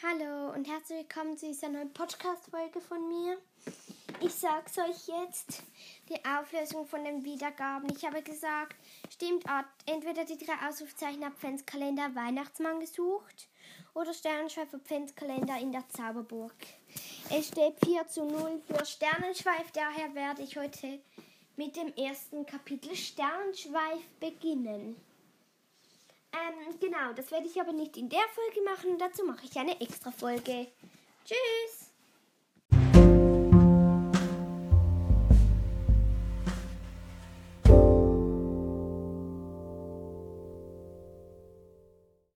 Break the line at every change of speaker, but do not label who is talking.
Hallo und herzlich willkommen zu dieser neuen Podcast-Folge von mir. Ich sag's euch jetzt, die Auflösung von den Wiedergaben. Ich habe gesagt, stimmt entweder die drei Ausrufzeichen Adventskalender Weihnachtsmann gesucht oder Sternenschweif Adventskalender in der Zauberburg. Es steht 4 zu 0 für Sternenschweif, daher werde ich heute mit dem ersten Kapitel Sternenschweif beginnen. Ähm, genau, das werde ich aber nicht in der Folge machen. Dazu mache ich eine extra Folge. Tschüss!